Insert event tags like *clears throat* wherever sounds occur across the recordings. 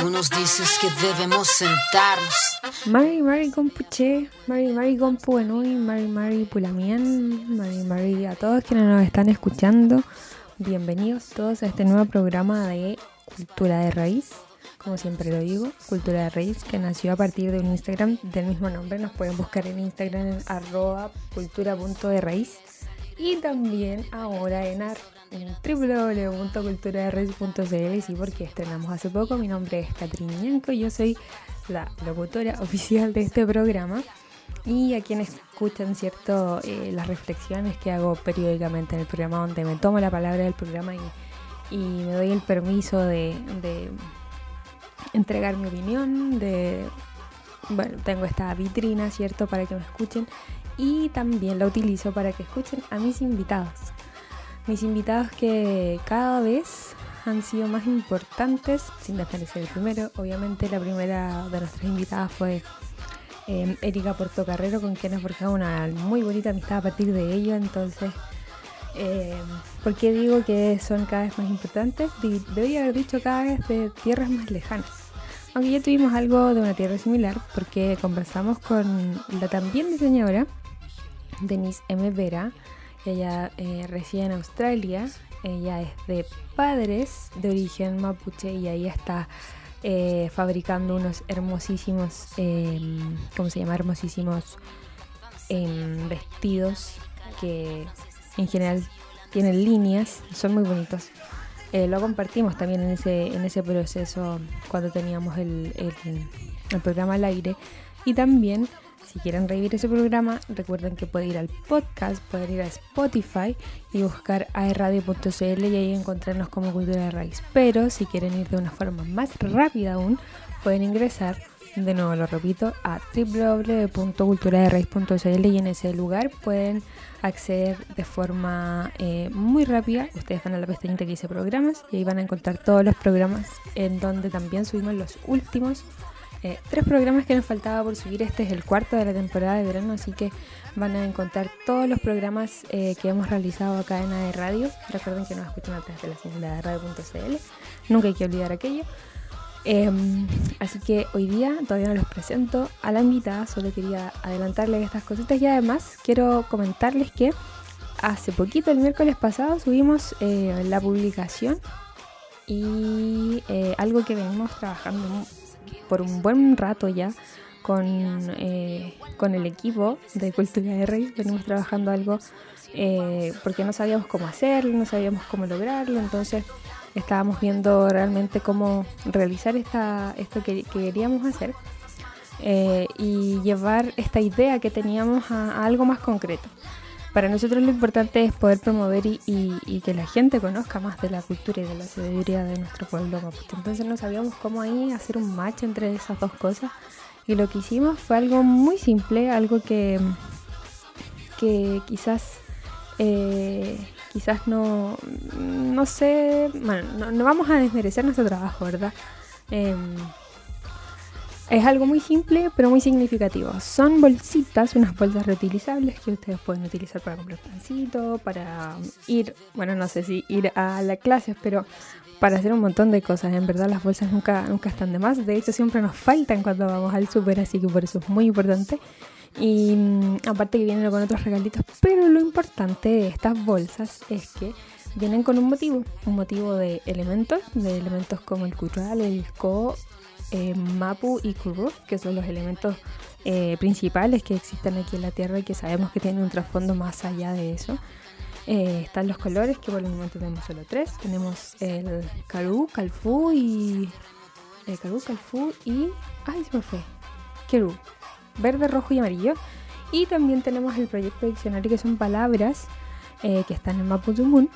Tú nos dices que debemos sentarnos. Mari Mari Compuche, Mari Mari Compuenui, Mari Mari Pulamian, Mari Mari a todos quienes nos están escuchando. Bienvenidos todos a este nuevo programa de Cultura de Raíz. Como siempre lo digo, Cultura de Raíz, que nació a partir de un Instagram del mismo nombre. Nos pueden buscar en Instagram en arroba cultura.de y también ahora en, en www.culturaderraíz.cl, sí, porque estrenamos hace poco. Mi nombre es Catrín Ñanco, yo soy la locutora *laughs* oficial de este programa. Y a quienes escuchan, ¿cierto?, eh, las reflexiones que hago periódicamente en el programa, donde me tomo la palabra del programa y, y me doy el permiso de, de entregar mi opinión, de bueno, tengo esta vitrina, ¿cierto?, para que me escuchen y también la utilizo para que escuchen a mis invitados. Mis invitados que cada vez han sido más importantes, sin desmerecer el primero. Obviamente la primera de nuestras invitadas fue eh, Erika Portocarrero, con quien he forjado una muy bonita amistad a partir de ello. Entonces, eh, ¿por qué digo que son cada vez más importantes? Debería haber dicho cada vez de tierras más lejanas. Aunque ya tuvimos algo de una tierra similar, porque conversamos con la también diseñadora Denise M. Vera. Ella eh, reside en Australia. Ella es de padres de origen mapuche y ahí está eh, fabricando unos hermosísimos, em, ¿cómo se llama? Hermosísimos em, vestidos que en general tienen líneas, son muy bonitos. Eh, lo compartimos también en ese, en ese proceso cuando teníamos el, el programa al aire. Y también si quieren revivir ese programa, recuerden que pueden ir al podcast, pueden ir a Spotify y buscar aerradio.cl y ahí encontrarnos como Cultura de Raíz. Pero si quieren ir de una forma más rápida aún, pueden ingresar, de nuevo lo repito, a www.culturaderraiz.cl y en ese lugar pueden acceder de forma eh, muy rápida. Ustedes van a la pestañita que dice programas y ahí van a encontrar todos los programas en donde también subimos los últimos eh, tres programas que nos faltaba por subir. Este es el cuarto de la temporada de verano, así que van a encontrar todos los programas eh, que hemos realizado acá en AE Radio. Recuerden que nos escuchan a través de la señal de radio.cl. Nunca hay que olvidar aquello. Em, así que hoy día todavía no los presento a la invitada, solo quería adelantarles estas cositas y además quiero comentarles que hace poquito, el miércoles pasado, subimos eh, la publicación y algo que venimos trabajando por un buen rato ya con, eh, con el equipo de Cultura de Rey. Venimos trabajando algo eh, porque no sabíamos cómo hacerlo, no sabíamos cómo lograrlo, entonces estábamos viendo realmente cómo realizar esta, esto que, queríamos hacer eh, y llevar esta idea que teníamos a algo más concreto. Para nosotros lo importante es poder promover y, que la gente conozca más de la cultura y de la sabiduría de nuestro pueblo Entonces no sabíamos cómo ahí hacer un match entre esas dos cosas. Y lo que hicimos fue algo muy simple, algo que, que quizás eh, quizás no, no sé, bueno, no, vamos a desmerecer nuestro trabajo, ¿verdad? Em, es algo muy simple, pero muy significativo. Son bolsitas, unas bolsas reutilizables que ustedes pueden utilizar para comprar pancito, para ir, bueno, no sé si ir a la clase, pero para hacer un montón de cosas. En verdad las bolsas nunca, nunca están de más. De hecho, siempre nos faltan cuando vamos al súper, así que por eso es muy importante. Y mm, aparte que vienen con otros regalitos, pero lo importante de estas bolsas es que vienen con un motivo, un motivo de elementos, de elementos como el curral, el co eh, Mapu y Kuru, que son los elementos eh, principales que existen aquí en la Tierra y que sabemos que tienen un trasfondo más allá de eso. Eh, están los colores, que por el momento tenemos solo tres. Tenemos el Karu, Kalfu y... El Karu, Kalfu y... ¡Ay, se me fue! Keru. Verde, rojo y amarillo. Y también tenemos el proyecto diccionario, que son palabras que están en Mapu Tumun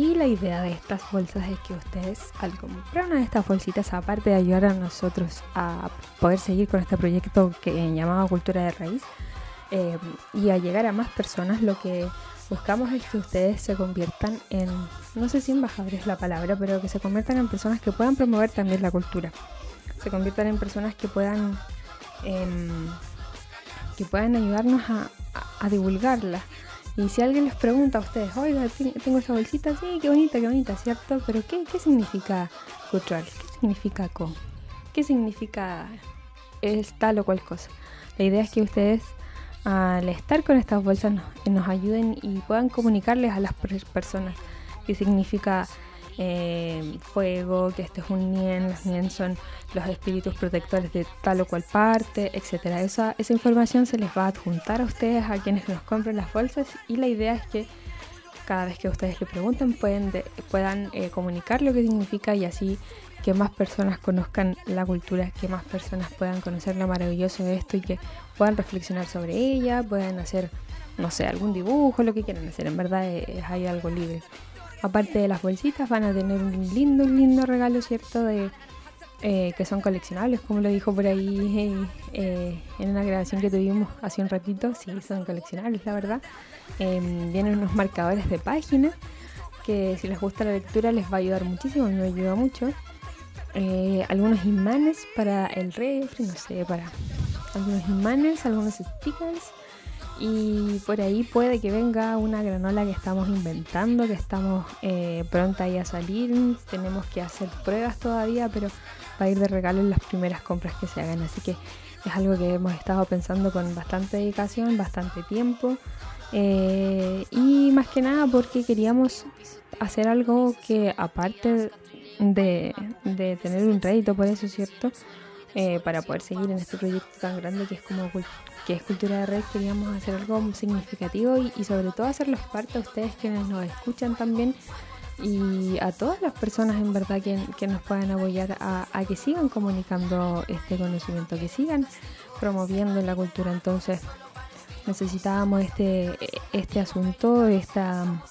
y la idea de estas bolsas es que ustedes al comprar una de estas bolsitas, aparte de ayudar a nosotros a poder seguir con este proyecto que llamaba Cultura de Raíz eh, y a llegar a más personas, lo que buscamos es que ustedes se conviertan en, no sé si embajadores es la palabra, pero que se conviertan en personas que puedan promover también la cultura. Se conviertan en personas que puedan, em, que puedan ayudarnos a divulgarla y si alguien les pregunta a ustedes, oiga, tengo esa bolsita, sí, qué bonita, qué bonita, ¿cierto? Pero ¿qué, qué significa cultural? ¿Qué significa co? qué significa es tal o cual cosa. La idea es que ustedes al estar con estas bolsas nos, nos ayuden y puedan comunicarles a las personas qué significa eh, fuego, que este es un nien, los nien son los espíritus protectores de tal o cual parte, etcétera. Esa, esa información se les va a adjuntar a ustedes, a quienes nos compren las bolsas, y la idea es que cada vez que ustedes le pregunten pueden puedan eh, comunicar lo que significa y así que más personas conozcan la cultura, que más personas puedan conocer lo maravilloso de esto y que puedan reflexionar sobre ella, puedan hacer, no sé, algún dibujo, lo que quieran hacer. En verdad es, es hay algo libre. Aparte de las bolsitas, van a tener un lindo, lindo regalo, ¿cierto? De, eh, que son coleccionables, como lo dijo por ahí eh, en una grabación que tuvimos hace un ratito. Sí, son coleccionables, la verdad. Em, vienen unos marcadores de página que si les gusta la lectura les va a ayudar muchísimo, me ayuda mucho. Eh, algunos imanes para el refri, no sé, para algunos imanes, algunos stickers y por ahí puede que venga una granola que estamos inventando, que estamos eh, pronta a salir. Tenemos que hacer pruebas todavía, pero va a ir de regalo en las primeras compras que se hagan. Así que es algo que hemos estado pensando con bastante dedicación, bastante tiempo. Eh, y más que nada porque queríamos hacer algo que aparte de, de tener un rédito por eso, ¿cierto? Eh, para poder seguir en este proyecto tan grande que es como que es Cultura de Red, queríamos hacer algo significativo y, sobre todo hacerlos parte a ustedes quienes nos escuchan también y a todas las personas en verdad que, que nos puedan apoyar a, a, que sigan comunicando este conocimiento, que sigan promoviendo la cultura. Entonces necesitábamos este, este asunto, esta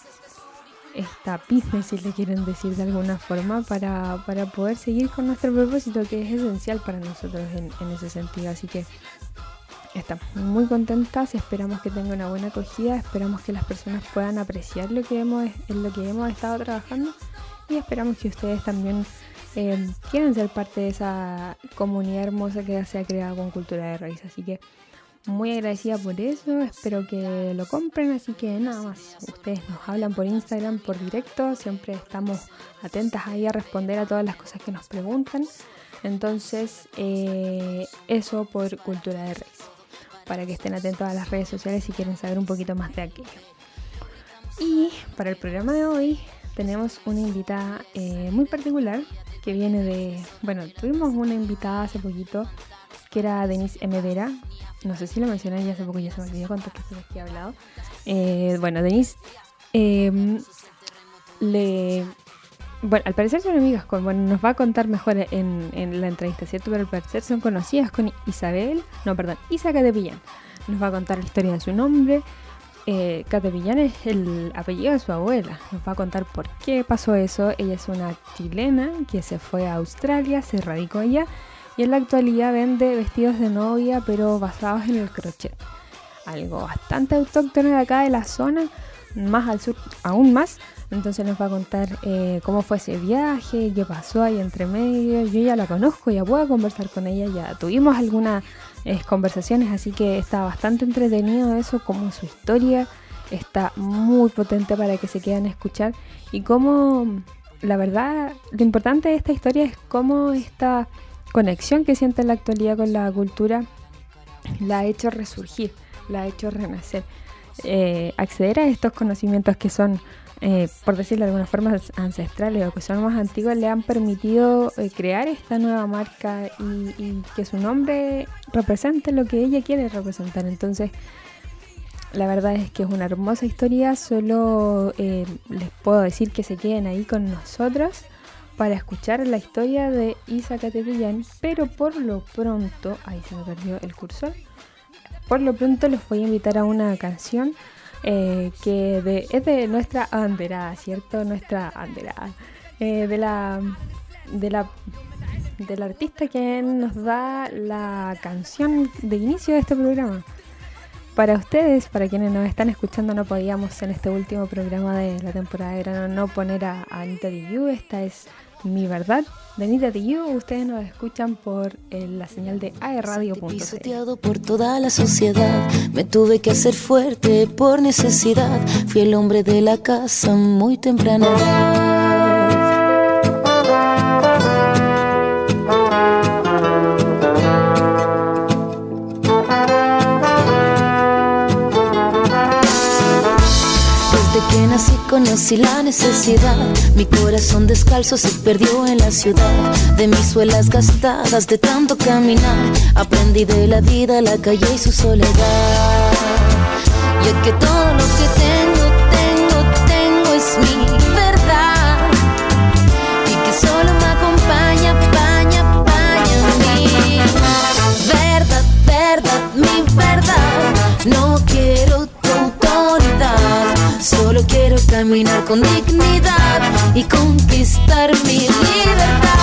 esta business, si le quieren decir de alguna forma, para, para poder seguir con nuestro propósito, que es esencial para nosotros en, en ese sentido. Así que estamos muy contentas, esperamos que tenga una buena acogida, esperamos que las personas puedan apreciar lo que hemos, en lo que hemos estado trabajando y esperamos que ustedes también eh, quieran ser parte de esa comunidad hermosa que se ha creado con Cultura de Raíz. Así que muy agradecida por eso, espero que lo compren, así que nada más, ustedes nos hablan por Instagram, por directo, siempre estamos atentas ahí a responder a todas las cosas que nos preguntan, entonces eh, eso por Cultura de Reis, para que estén atentos a las redes sociales si quieren saber un poquito más de aquello. Y para el programa de hoy tenemos una invitada eh, muy particular que viene de, bueno, tuvimos una invitada hace poquito que era Denise Emedera, no sé si lo mencioné ya hace poco, ya se me olvidó cuántas veces que he hablado. Eh, bueno, Denise em, le... Bueno, al parecer son amigas con, bueno, nos va a contar mejor en, en, la entrevista, ¿cierto? Pero al parecer son conocidas con Isabel, no, perdón, Isa Catepillán. Nos va a contar la historia de su nombre. Eh, Catepillán es el apellido de su abuela. Nos va a contar por qué pasó eso. Ella es una chilena que se fue a Australia, se radicó allá y en la actualidad vende vestidos de novia pero basados en el crochet. Algo bastante autóctono de acá de la zona, más al sur aún más. Entonces nos va a contar eh, cómo fue ese viaje, qué pasó ahí entre medio. Yo ya la conozco, ya puedo conversar con ella, ya tuvimos algunas eh, conversaciones, así que está bastante entretenido eso, como su historia está muy potente para que se quieran escuchar y cómo, la verdad, lo importante de esta historia es cómo esta conexión que siente en la actualidad con la cultura la ha hecho resurgir, la ha hecho renacer. Eh, acceder a estos conocimientos que son, eh, por decirlo de alguna forma, ancestrales o que son más antiguos, le han permitido eh, crear esta nueva marca y, y, que su nombre represente lo que ella quiere representar. Entonces, la verdad es que es una hermosa historia, solo les puedo decir que se queden ahí con nosotros para escuchar la historia de Isa Catepillán, pero por lo pronto, ahí se me perdió el cursor, por lo pronto les voy a invitar a una canción eh, que es de nuestra banderada, ¿cierto? Nuestra banderada, eh, de la de la del artista que nos da la canción de inicio de este programa. Para ustedes, para quienes nos están escuchando, no podíamos en este último programa de la temporada de verano no poner a, Anita. Esta es mi Verdad venida de You. Ustedes nos escuchan por eh, la señal de aerradio. Pisoteado por toda la sociedad, me tuve que hacer fuerte por necesidad. Fui el hombre de la casa muy temprano. Desde que nací conocí la necesidad. Mi corazón descalzo se perdió en la ciudad. De mis suelas gastadas de tanto caminar, aprendí de la vida, la calle y su soledad. Y que todo lo que tengo, caminar con dignidad y conquistar mi libertad.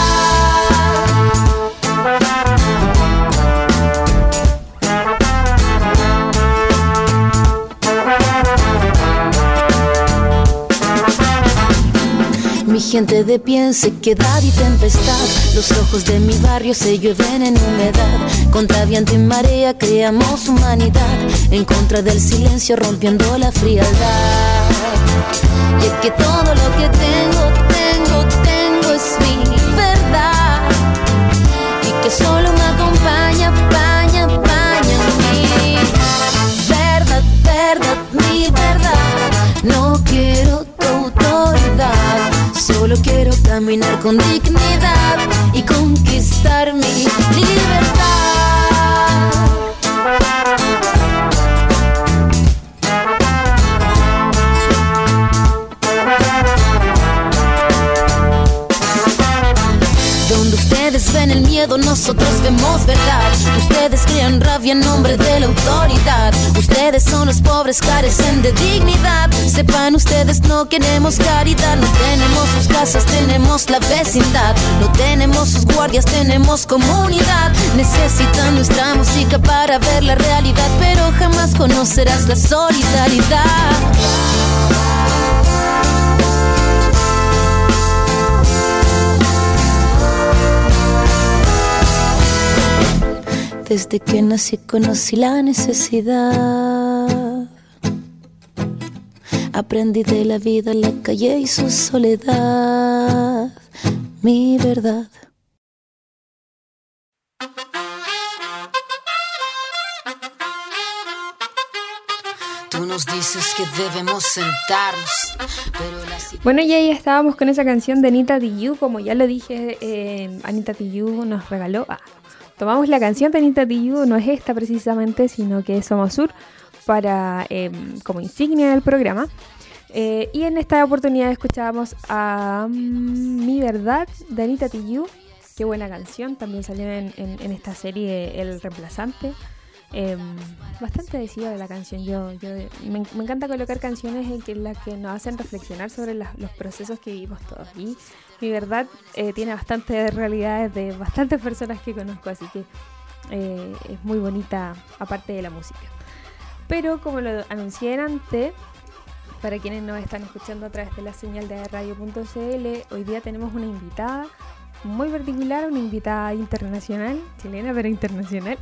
Mi gente de pie en sequedad y tempestad. Los ojos de mi barrio se llueven en humedad. Contra viento y marea creamos humanidad. En contra del silencio rompiendo la frialdad. Y es que todo lo que tengo, tengo, caminar con dignidad y conquistar mi libertad. Ustedes ven el miedo, nosotros vemos verdad. Ustedes crean rabia en nombre de la autoridad. Ustedes son los pobres, carecen de dignidad. Sepan ustedes, no queremos caridad. No tenemos casas, tenemos la vecindad. No tenemos sus guardias, tenemos comunidad. Necesitan nuestra música para ver la realidad, pero jamás conocerás la solidaridad. Desde que nací conocí la necesidad. Aprendí de la vida, la calle y su soledad. Mi verdad. Tú nos dices que debemos sentarnos. bueno, y ahí estábamos con esa canción de Anita Tijoux. Como ya lo dije, eh, Anita Tijoux nos regaló. Ah, tomamos la canción de Anita Tijoux, no es esta precisamente, sino que es Somos Sur, para, em, como insignia del programa. Eh, y en esta oportunidad escuchábamos a mm, Mi Verdad de Anita Tijoux. Qué buena canción, también salió en, esta serie El Reemplazante. Em, bastante adhesiva de la canción. Yo, yo me, encanta colocar canciones en que, las que nos hacen reflexionar sobre los procesos que vivimos todos. Y mi verdad eh, tiene bastantes realidades de bastantes personas que conozco, así que eh, es muy bonita aparte de la música. Pero como lo anuncié antes, para quienes nos están escuchando a través de la señal de radio.cl, hoy día tenemos una invitada muy particular, una invitada internacional, chilena pero internacional.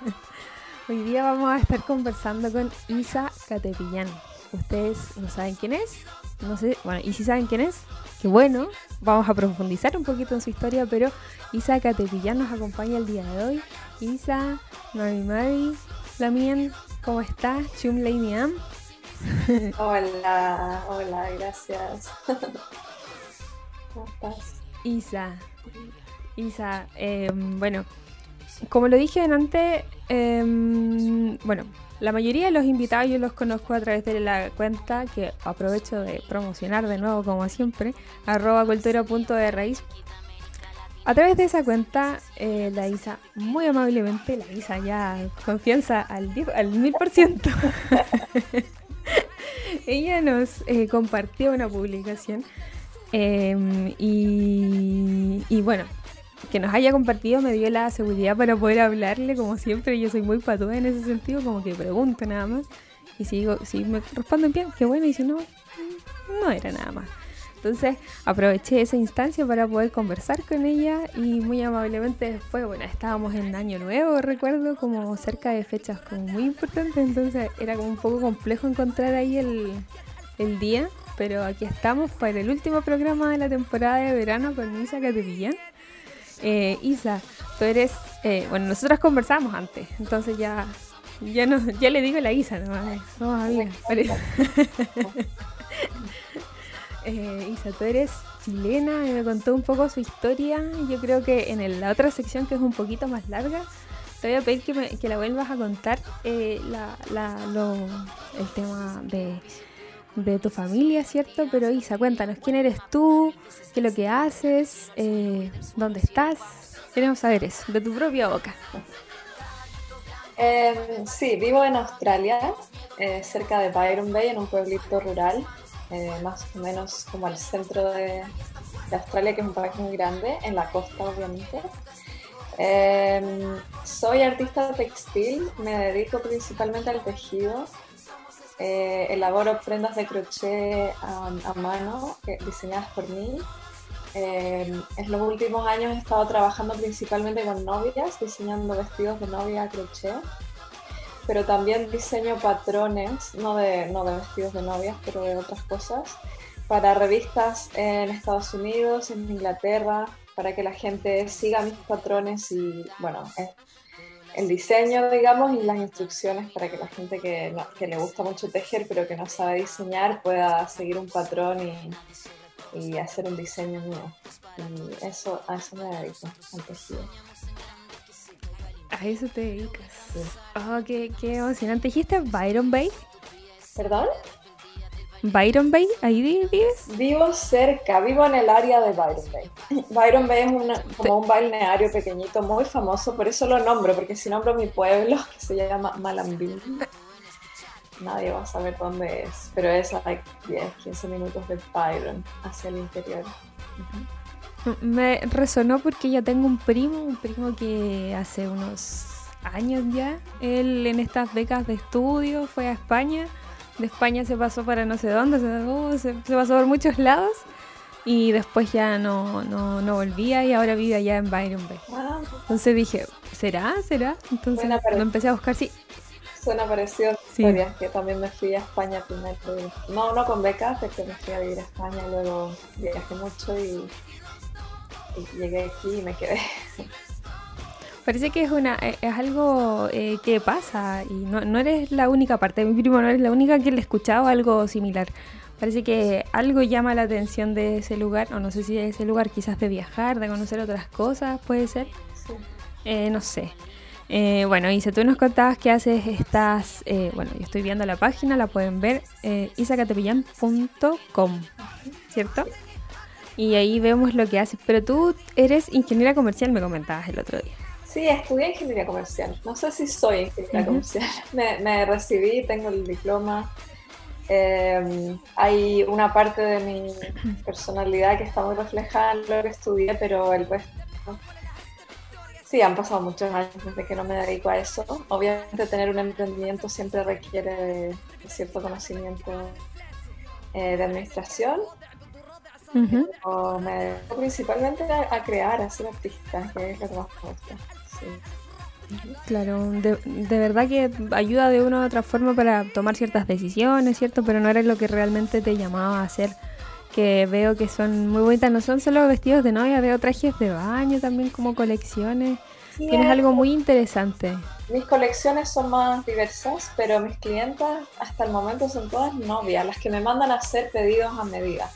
*laughs* hoy día vamos a estar conversando con Isa Catepillán. Ustedes no saben quién es, no sé, bueno, y si saben quién es, qué bueno, vamos a profundizar un poquito en su historia, pero Isa Catepillán nos acompaña el día de hoy. Isa, Mari Mari, Lamien, ¿cómo estás? Chum Lady Am. *laughs* Hola, hola, gracias. *laughs* ¿Cómo estás? Isa, Isa, em, bueno, como lo dije antes, em, bueno, la mayoría de los invitados yo los conozco a través de la cuenta que aprovecho de promocionar de nuevo como siempre, arroba cultura punto de raíz. A través de esa cuenta, eh, la Isa muy amablemente, la Isa ya confianza al, mil por ciento. *laughs* Ella nos eh, compartió una publicación em, y, y bueno, que nos haya compartido me dio la seguridad para poder hablarle, como siempre. Yo soy muy patuda en ese sentido, como que pregunto nada más. Y si, digo, si me responden bien, qué bueno, y si no, no era nada más. Entonces aproveché esa instancia para poder conversar con ella y muy amablemente después, bueno, estábamos en Año Nuevo, recuerdo, como cerca de fechas como muy importantes, entonces era como un poco complejo encontrar ahí el, el día, pero aquí estamos para el último programa de la temporada de verano con Misa Catepillán. Eh, Isa, tú eres, eh, bueno, nosotros conversamos antes, entonces ya, ya, no, ya le digo la Isa, ¿no? somos amigas. *laughs* *laughs* Eh, Isa, tú eres chilena me contó un poco su historia. Yo creo que en la otra sección, que es un poquito más larga, te voy a pedir que, me, que la vuelvas a contar eh, la, la, lo, el tema de, de, tu familia, ¿cierto? Pero Isa, cuéntanos, ¿quién eres tú? ¿Qué es lo que haces? Eh, ¿Dónde estás? Queremos saber eso, de tu propia boca. Eh, sí, vivo en Australia, eh, cerca de Byron Bay, en un pueblito rural, eh, más o menos como al centro de, de, Australia, que es un país muy grande, en la costa obviamente. Em, soy artista textil, me dedico principalmente al tejido. Eh, elaboro prendas de crochet a, a mano diseñadas por mí. Eh, en los últimos años he estado trabajando principalmente con novias, diseñando vestidos de novia a crochet, pero también diseño patrones, no de, no de vestidos de novias, pero de otras cosas, para revistas en Estados Unidos, en Inglaterra, para que la gente siga mis patrones y, bueno, el diseño, digamos, y las instrucciones para que la gente que, que, le gusta mucho tejer pero que no sabe diseñar pueda seguir un patrón y, y hacer un diseño mío. Y eso, a eso me dedico, al tejido. A eso te dedicas. Sí. Oh, qué, qué emocionante. ¿Dijiste Byron Bay? ¿Perdón? Byron Bay, ¿ahí vives? Vivo cerca, vivo en el área de Byron Bay. Byron Bay es una, como un balneario pequeñito muy famoso, por eso lo nombro, porque si nombro mi pueblo, *laughs* que se llama Malambín, nadie va a saber dónde es, pero es a 10, 15 minutos de Byron, hacia el interior. Uh -huh. Me resonó porque yo tengo un primo, un primo que hace unos años ya, él en estas becas de estudio fue a España de España se pasó para no sé dónde, se, uh, se, se pasó por muchos lados y después ya no, no, no, volvía y ahora vive allá en Byron Bay. Ah, Entonces dije, ¿será? ¿Será? Entonces lo empecé a buscar, sí. Suena parecido sí. historia, que también me fui a España primero. No, no con becas, porque me fui a vivir a España, luego viajé mucho y llegué aquí y me quedé. Parece que es una es algo eh, que pasa y no, no, eres la única parte de mi primo, no eres la única que le he escuchado algo similar. Parece que algo llama la atención de ese lugar, o no sé si de ese lugar, quizás de viajar, de conocer otras cosas, puede ser. Sí. Eh, no sé. Eh, bueno, Isa, tú nos contabas que haces estas, eh, bueno, yo estoy viendo la página, la pueden ver, eh, isacatepillan.com, ¿cierto? Y ahí vemos lo que haces, pero tú eres ingeniera comercial, me comentabas el otro día. Sí, estudié ingeniería comercial. No sé si soy ingeniera uh -huh. comercial. *laughs* Me, me, recibí, tengo el diploma. Eh, hay una parte de mi personalidad que está muy reflejada en lo que estudié, pero el resto. Sí, han pasado muchos años desde que no me dedico a eso. Obviamente, tener un emprendimiento siempre requiere de, de cierto conocimiento eh, de administración. Uh -huh. Me dedico principalmente a, a crear, a ser artista, que es lo que más me gusta. Sí. Claro, de, de, verdad que ayuda de una u otra forma para tomar ciertas decisiones, ¿cierto? Pero no era lo que realmente te llamaba a hacer. Que veo que son muy bonitas, no son solo vestidos de novia, veo trajes de baño también como colecciones. Sí, Tienes algo muy interesante. Mis colecciones son más diversas, pero mis clientas hasta el momento son todas novias, las que me mandan a hacer pedidos a medida.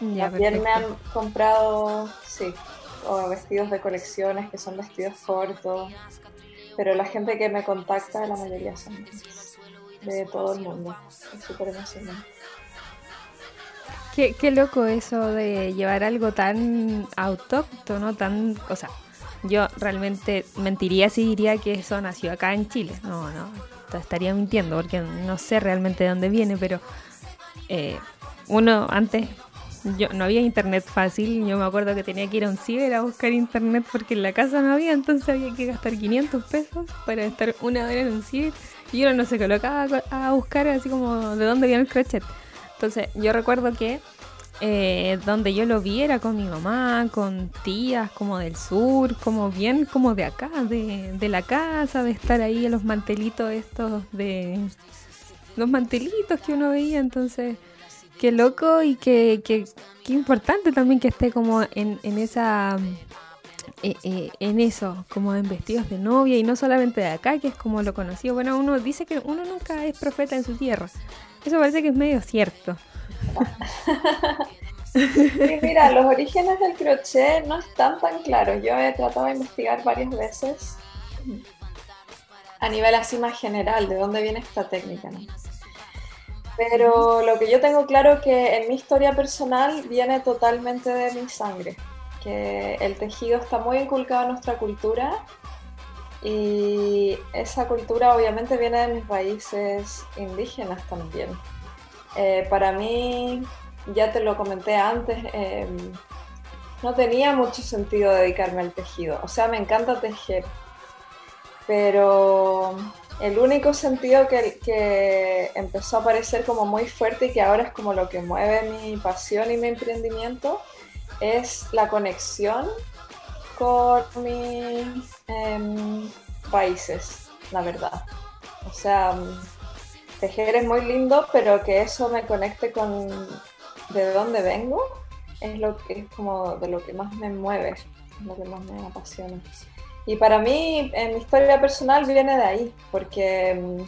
Ya, También me han comprado, sí, o vestidos de colecciones que son vestidos cortos, pero la gente que me contacta, la mayoría son de todo el mundo. Es súper emocionante. Qué, qué, loco eso de llevar algo tan autóctono, tan, o sea, yo realmente mentiría si diría que eso nació acá en Chile. No, no, estaría mintiendo porque no sé realmente de dónde viene, pero eh, uno antes yo no había internet fácil, yo me acuerdo que tenía que ir a un ciber a buscar internet porque en la casa no había, entonces había que gastar 500 pesos para estar una hora en un ciber y uno no se colocaba a buscar así como de dónde viene el crochet. Entonces yo recuerdo que eh, donde yo lo vi era con mi mamá, con tías como del sur, como bien como de acá, de, de la casa, de estar ahí en los mantelitos estos de... Los mantelitos que uno veía, entonces qué loco y qué, qué, qué, importante también que esté como en, en esa eh, eh, en eso, como en vestidos de novia y no solamente de acá, que es como lo conocido. Bueno, uno dice que uno nunca es profeta en su tierra. Eso parece que es medio cierto. sí, mira, los orígenes del crochet no están tan claros. Yo he tratado de investigar varias veces a nivel así más general de dónde viene esta técnica. Pero lo que yo tengo claro es que en mi historia personal viene totalmente de mi sangre, que el tejido está muy inculcado en nuestra cultura y esa cultura obviamente viene de mis raíces indígenas también. Eh, para mí, ya te lo comenté antes, em, no tenía mucho sentido dedicarme al tejido. O sea, me encanta tejer, pero el único sentido que, que, empezó a aparecer como muy fuerte y que ahora es como lo que mueve mi pasión y mi emprendimiento es la conexión con mis em, países, la verdad. O sea, tejer es muy lindo, pero que eso me conecte con de dónde vengo es lo que es como de lo que más me mueve, lo que más me apasiona. Y para mí, en mi historia personal viene de ahí, porque mm,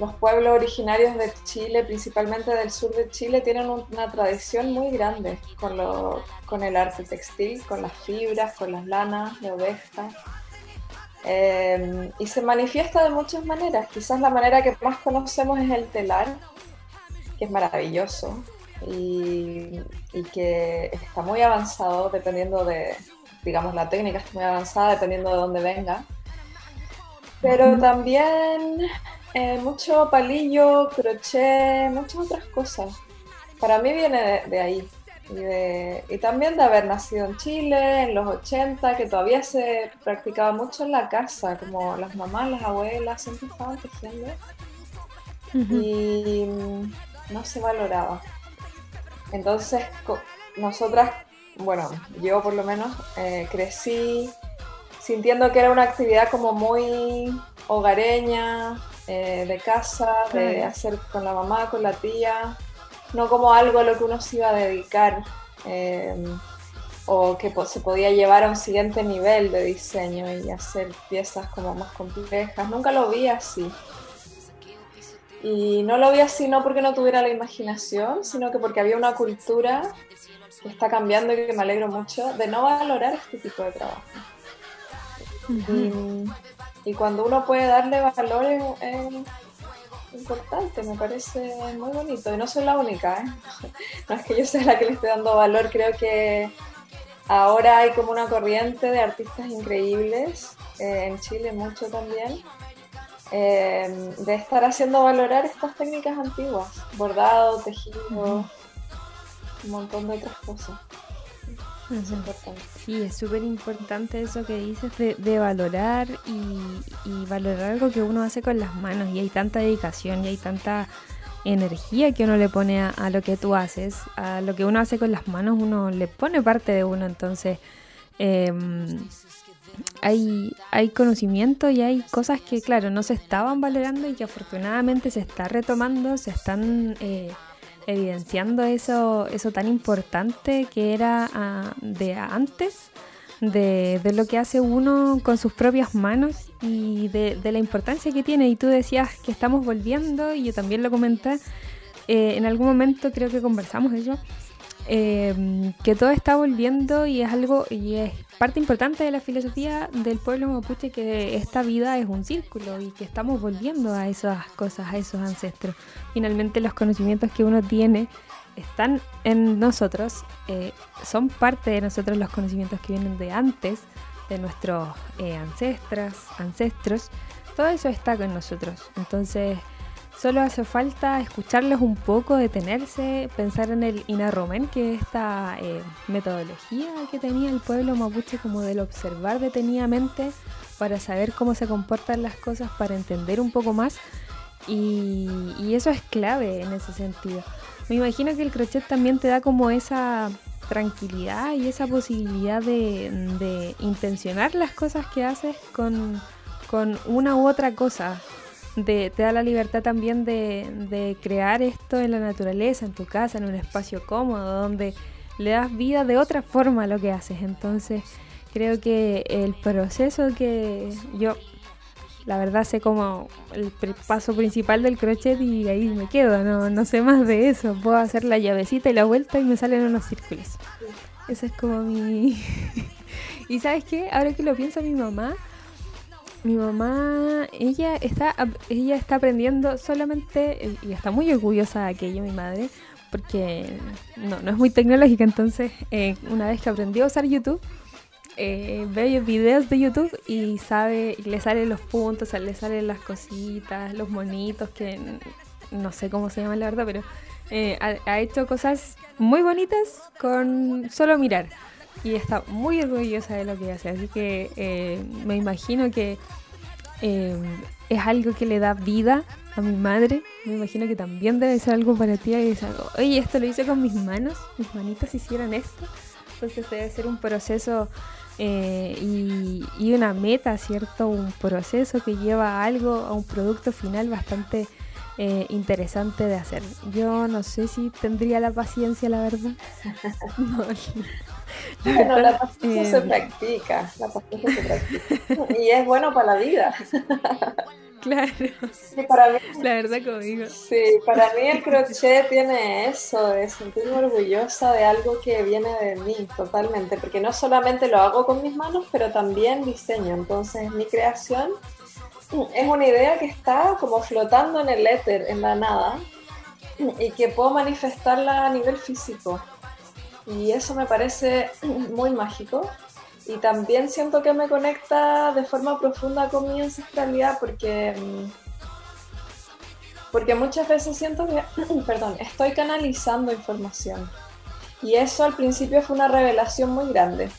los pueblos originarios de Chile, principalmente del sur de Chile, tienen una tradición muy grande con, lo, con el arte textil, con las fibras, con las lanas de oveja. Em, y se manifiesta de muchas maneras. Quizás la manera que más conocemos es el telar, que es maravilloso y que está muy avanzado dependiendo de, digamos, la técnica está muy avanzada dependiendo de dónde venga. Pero también eh, mucho palillo, crochet, muchas otras cosas. Para mí viene de, ahí. Y, también de haber nacido en Chile en los 80, que todavía se practicaba mucho en la casa, como las mamás, las abuelas siempre estaban tejiendo. Y no se valoraba. Entonces, nosotras bueno, yo por lo menos eh, crecí sintiendo que era una actividad como muy hogareña, eh, de casa, de hacer con la mamá, con la tía, no como algo a lo que uno se iba a dedicar em, o que se podía llevar a un siguiente nivel de diseño y hacer piezas como más complejas. Nunca lo vi así. Y no lo vi así no porque no tuviera la imaginación, sino que porque había una cultura que está cambiando y que me alegro mucho de no valorar este tipo de trabajo. y, cuando uno puede darle valor es, importante, me parece muy bonito. Y no soy la única, ¿eh? *laughs* no es que yo sea la que le esté dando valor, creo que ahora hay como una corriente de artistas increíbles, eh, en Chile mucho también, eh, de estar haciendo valorar estas técnicas antiguas, bordado, tejido un montón de otras cosas. Es importante. Sí, es súper importante eso que dices de, valorar y, valorar algo que uno hace con las manos y hay tanta dedicación y hay tanta energía que uno le pone a, lo que tú haces, a lo que uno hace con las manos uno le pone parte de uno, entonces em, hay, hay conocimiento y hay cosas que claro no se estaban valorando y que afortunadamente se está retomando, se están... Eh, evidenciando eso, eso tan importante que era ah, de antes, de, lo que hace uno con sus propias manos y de, la importancia que tiene. Y tú decías que estamos volviendo, y yo también lo comenté, eh, en algún momento creo que conversamos eso, eh, que todo está volviendo y es algo, y es parte importante de la filosofía del pueblo mapuche que esta vida es un círculo y que estamos volviendo a esas cosas, a esos ancestros. Finalmente los conocimientos que uno tiene están en nosotros, eh, son parte de nosotros los conocimientos que vienen de antes, de nuestros eh, ancestras, ancestros, todo eso está con nosotros. Entonces, Solo hace falta escucharlos un poco, detenerse, pensar en el Inarromen, que es esta eh, metodología que tenía el pueblo mapuche como del observar detenidamente para saber cómo se comportan las cosas, para entender un poco más. Y, eso es clave en ese sentido. Me imagino que el crochet también te da como esa tranquilidad y esa posibilidad de, intencionar las cosas que haces con una u otra cosa te da la libertad también de, crear esto en la naturaleza, en tu casa, en un espacio cómodo, donde le das vida de otra forma a lo que haces. Entonces, creo que el proceso que yo la verdad sé como el paso principal del crochet y ahí me quedo, no, no sé más de eso. Puedo hacer la llavecita y la vuelta y me salen unos círculos. Esa es como mi... *laughs* y sabes qué, ahora que lo pienso mi mamá, mi mamá, ella está, ella está aprendiendo solamente, y está muy orgullosa de aquello, mi madre, porque no, no es muy tecnológica, entonces eh, una vez que aprendió a usar YouTube, eh, ve videos de YouTube y sabe, le salen los puntos, le salen las cositas, los monitos, que no sé cómo se llaman la verdad, pero eh, ha, hecho cosas muy bonitas con solo mirar. Y está muy orgullosa de lo que hace, así que eh, me imagino que es algo que le da vida a mi madre. Me imagino que también debe ser algo para ti. Y es algo, oye, esto lo hice con mis manos, mis manitas hicieron esto. Entonces debe ser un proceso eh, y, una meta, ¿cierto? Un proceso que lleva a algo, a un producto final bastante eh, interesante de hacer. Yo no sé si tendría la paciencia, la verdad. *laughs* no, *laughs* la, paciencia se eh, practica, la paciencia se practica. Y es bueno para la vida. *laughs* Claro. para mí, la verdad conmigo. Sí, para mí el crochet tiene eso, de sentirme orgullosa de algo que viene de mí totalmente, porque no solamente lo hago con mis manos, pero también diseño. Entonces mi creación es una idea que está como flotando en el éter, en la nada, y que puedo manifestarla a nivel físico. Y eso me parece *clears throat* muy mágico. Y también siento que me conecta de forma profunda con mi ancestralidad porque, mm, porque muchas veces siento que, *clears throat* perdón, estoy canalizando información. Y eso al principio fue una revelación muy grande.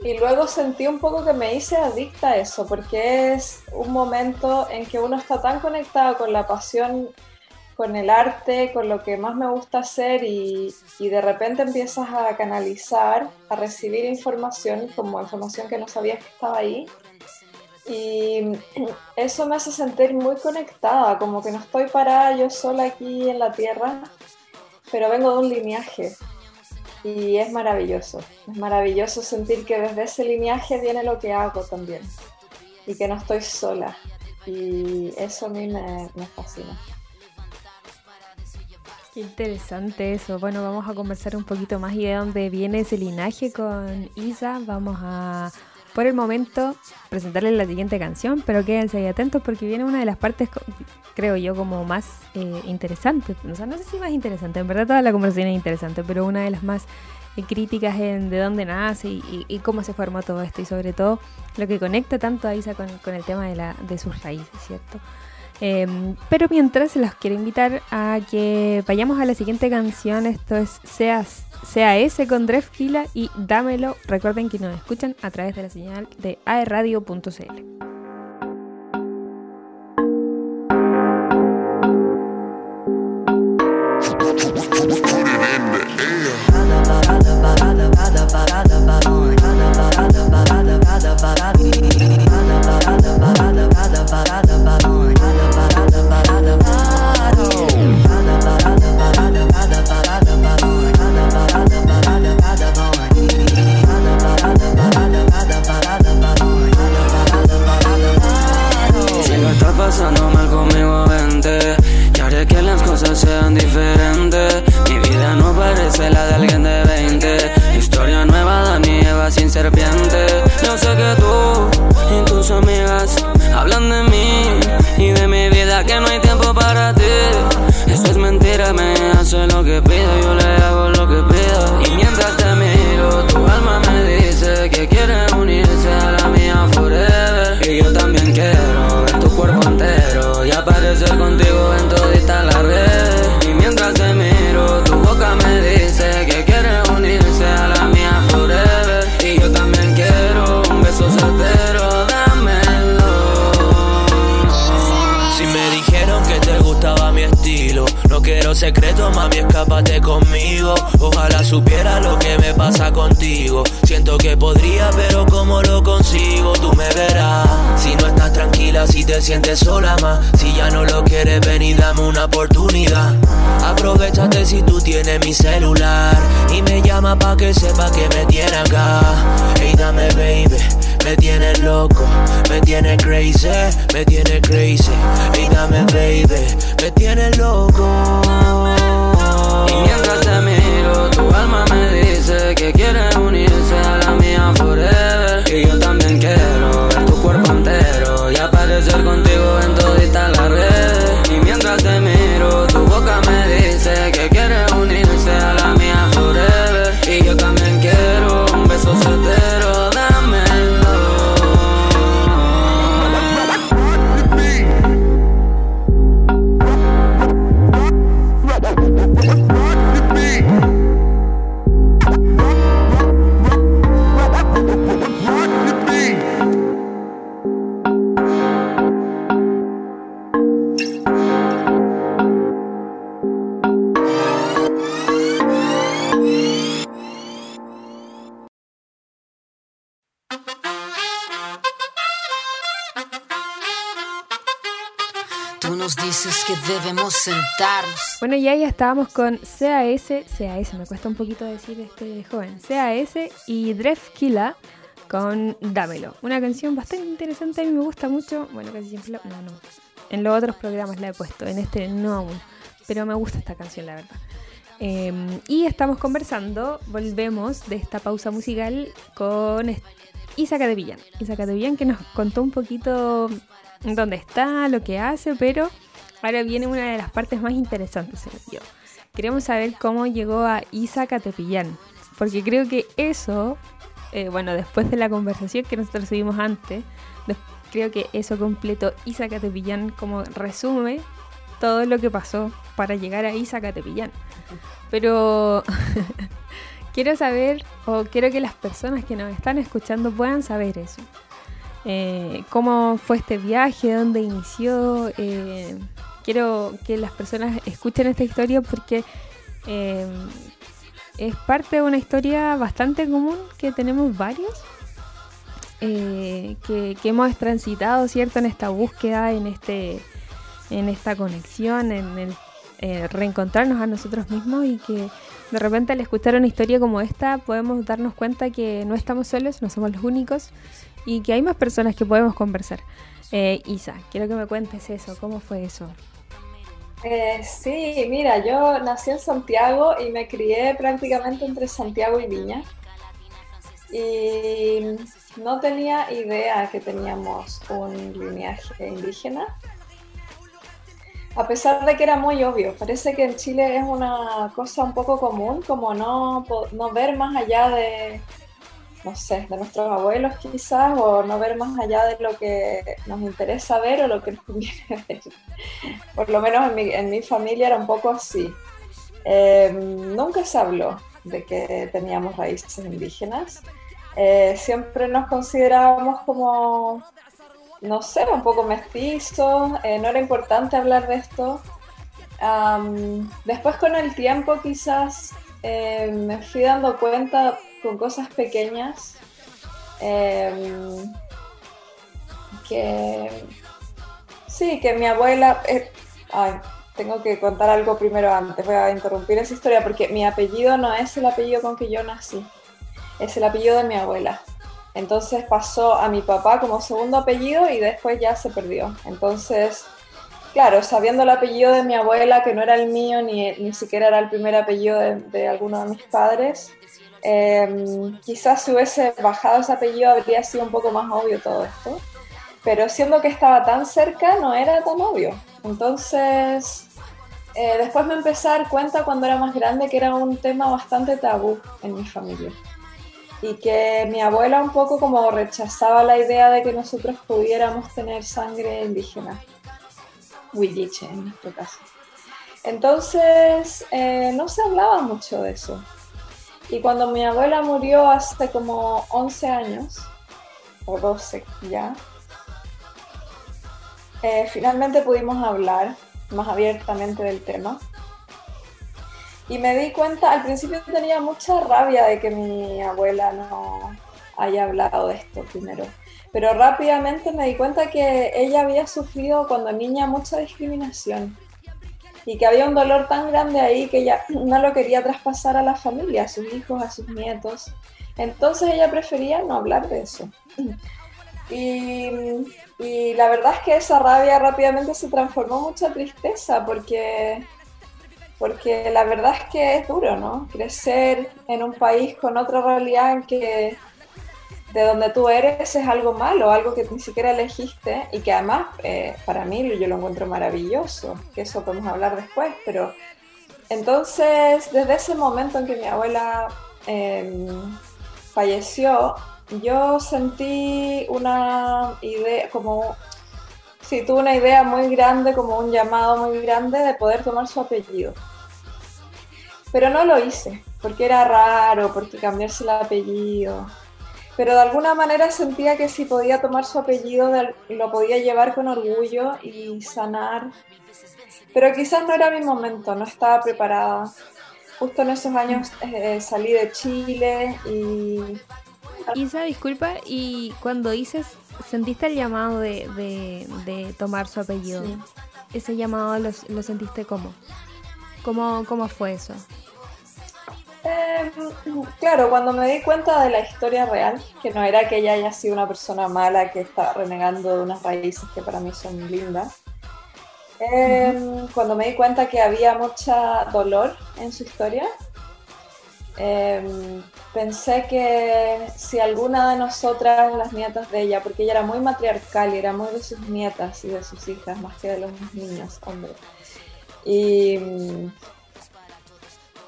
Y luego sentí un poco que me hice adicta a eso, porque es un momento en que uno está tan conectado con la pasión con el arte, con lo que más me gusta hacer y, de repente empiezas a canalizar, a recibir información, como información que no sabías que estaba ahí. Y *clears throat* eso me hace sentir muy conectada, como que no estoy parada yo sola aquí en la tierra, pero vengo de un lineaje. Y es maravilloso, es maravilloso sentir que desde ese lineaje viene lo que hago también. Y que no estoy sola. Y eso a mí me, me fascina. Qué interesante eso. Bueno, vamos a conversar un poquito más y de dónde viene ese linaje con Isa. Vamos a, por el momento, presentarles la siguiente canción, pero quédense ahí atentos porque viene una de las partes, creo yo, como más eh, interesantes. O sea, no sé si más interesante, en verdad toda la conversación es interesante, pero una de las más eh, críticas en de dónde nace y, cómo se formó todo esto y sobre todo lo que conecta tanto a Isa con, con el tema de, la, de sus raíces, ¿cierto? Em, pero mientras los quiero invitar a que vayamos a la siguiente canción. Esto es Sea, sea S con Drefkila y Dámelo. Recuerden que nos escuchan a través de la señal de aerradio.cl. cosas sean diferentes. Mi vida no parece la de alguien de 20 Historia nueva, Dani Eva sin serpiente. Yo sé que tú escápate conmigo. Ojalá supiera lo que me pasa contigo. Siento que podría, pero como lo consigo, tú me verás. Si no estás tranquila, si te sientes sola más. Si ya no lo quieres, ven y dame una oportunidad. Aprovechate si tú tienes mi celular. Y me llama pa' que sepa que me tiene acá. Hey, dame, baby me tienes loco, me tienes crazy, me tienes crazy. Y dame baby, me tienes loco. Y mientras te miro, tu alma me dice que quiere unirse debemos sentarnos. Bueno, ya ya estábamos con CAS, CAS, me cuesta un poquito decir este joven, CAS y Drefkila con Dámelo. Una canción bastante interesante, a mí me gusta mucho. Bueno, casi siempre, la- no, no. En los otros programas la he puesto, en este no aún. Pero me gusta esta canción, la verdad. Eh, y estamos conversando, volvemos de esta pausa musical con est- Isa Catepillán. Isa Catepillán que nos contó un poquito dónde está, lo que hace, pero ahora viene una de las partes más interesantes, según yo. Queremos saber cómo llegó a Isa Catepillán, porque creo que eso, eh, bueno, después de la conversación que nosotros tuvimos antes, creo que eso completo, Isa Catepillán, como resume todo lo que pasó para llegar a Isa Catepillán. Pero *laughs* quiero saber, o quiero que las personas que nos están escuchando puedan saber eso. Eh, ¿Cómo fue este viaje? ¿Dónde inició? Eh, quiero que las personas escuchen esta historia porque eh, es parte de una historia bastante común que tenemos varios. eh, que, hemos transitado, ¿cierto? En esta búsqueda, en este en esta conexión, en el eh, reencontrarnos a nosotros mismos y que de repente al escuchar una historia como esta podemos darnos cuenta que no estamos solos, no somos los únicos y que hay más personas que podemos conversar. Eh, Isa, quiero que me cuentes eso, ¿cómo fue eso? Eh, sí, mira, yo nací en Santiago y me crié prácticamente entre Santiago y Viña. Y no tenía idea que teníamos un lineaje indígena. A pesar de que era muy obvio, parece que en Chile es una cosa un poco común, como no, no ver más allá de, no sé, de nuestros abuelos quizás, o no ver más allá de lo que nos interesa ver o lo que nos conviene *laughs* ver. Por lo menos en mi, en mi familia era un poco así. Eh, nunca se habló de que teníamos raíces indígenas. Eh, siempre nos considerábamos como, no sé, un poco mestizos. eh, no era importante hablar de esto. Después con el tiempo quizás me fui dando cuenta con cosas pequeñas em, que sí, que mi abuela... eh, ay, tengo que contar algo primero antes, voy a interrumpir esa historia porque mi apellido no es el apellido con que yo nací, es el apellido de mi abuela. Entonces pasó a mi papá como segundo apellido y después ya se perdió. Entonces, claro, sabiendo el apellido de mi abuela, que no era el mío, ni, ni siquiera era el primer apellido de, de alguno de mis padres, eh, quizás si hubiese bajado ese apellido habría sido un poco más obvio todo esto. Pero siendo que estaba tan cerca, no era tan obvio. Entonces, eh, después me empecé a dar cuenta cuando era más grande que era un tema bastante tabú en mi familia. Y que mi abuela un poco como rechazaba la idea de que nosotros pudiéramos tener sangre indígena. Huilliche en nuestro caso. Entonces, eh, no se hablaba mucho de eso. Y cuando mi abuela murió hace como 11 años, o 12 ya, eh, finalmente pudimos hablar más abiertamente del tema. Y me di cuenta, al principio tenía mucha rabia de que mi abuela no haya hablado de esto primero. Pero rápidamente me di cuenta que ella había sufrido cuando niña mucha discriminación. Y que había un dolor tan grande ahí que ella *clears throat* no lo quería traspasar a la familia, a sus hijos, a sus nietos. Entonces ella prefería no hablar de eso. *clears throat* Y, y la verdad es que esa rabia rápidamente se transformó en mucha tristeza porque porque la verdad es que es duro, ¿no? Crecer en un país con otra realidad en que de donde tú eres es algo malo, algo que ni siquiera elegiste y que además eh, para mí yo lo encuentro maravilloso, que eso podemos hablar después, pero entonces desde ese momento en que mi abuela em, falleció, yo sentí una idea, como, sí, tuve una idea muy grande, como un llamado muy grande de poder tomar su apellido. Pero no lo hice, porque era raro, porque cambiarse el apellido pero de alguna manera sentía que si podía tomar su apellido lo podía llevar con orgullo y sanar. Pero quizás no era mi momento, no estaba preparada. Justo en esos años eh, salí de Chile y... Isa, disculpa, y cuando dices, sentiste el llamado de, tomar su apellido, ¿ese llamado lo, lo sentiste cómo? ¿Cómo, ¿Cómo fue eso? Eh, claro, cuando me di cuenta de la historia real, que no era que ella haya sido una persona mala que está renegando de unas raíces que para mí son lindas, em, cuando me di cuenta que había mucha dolor en su historia, em, pensé que si alguna de nosotras, las nietas de ella, porque ella era muy matriarcal y era muy de sus nietas y de sus hijas, más que de los niños, hombre, y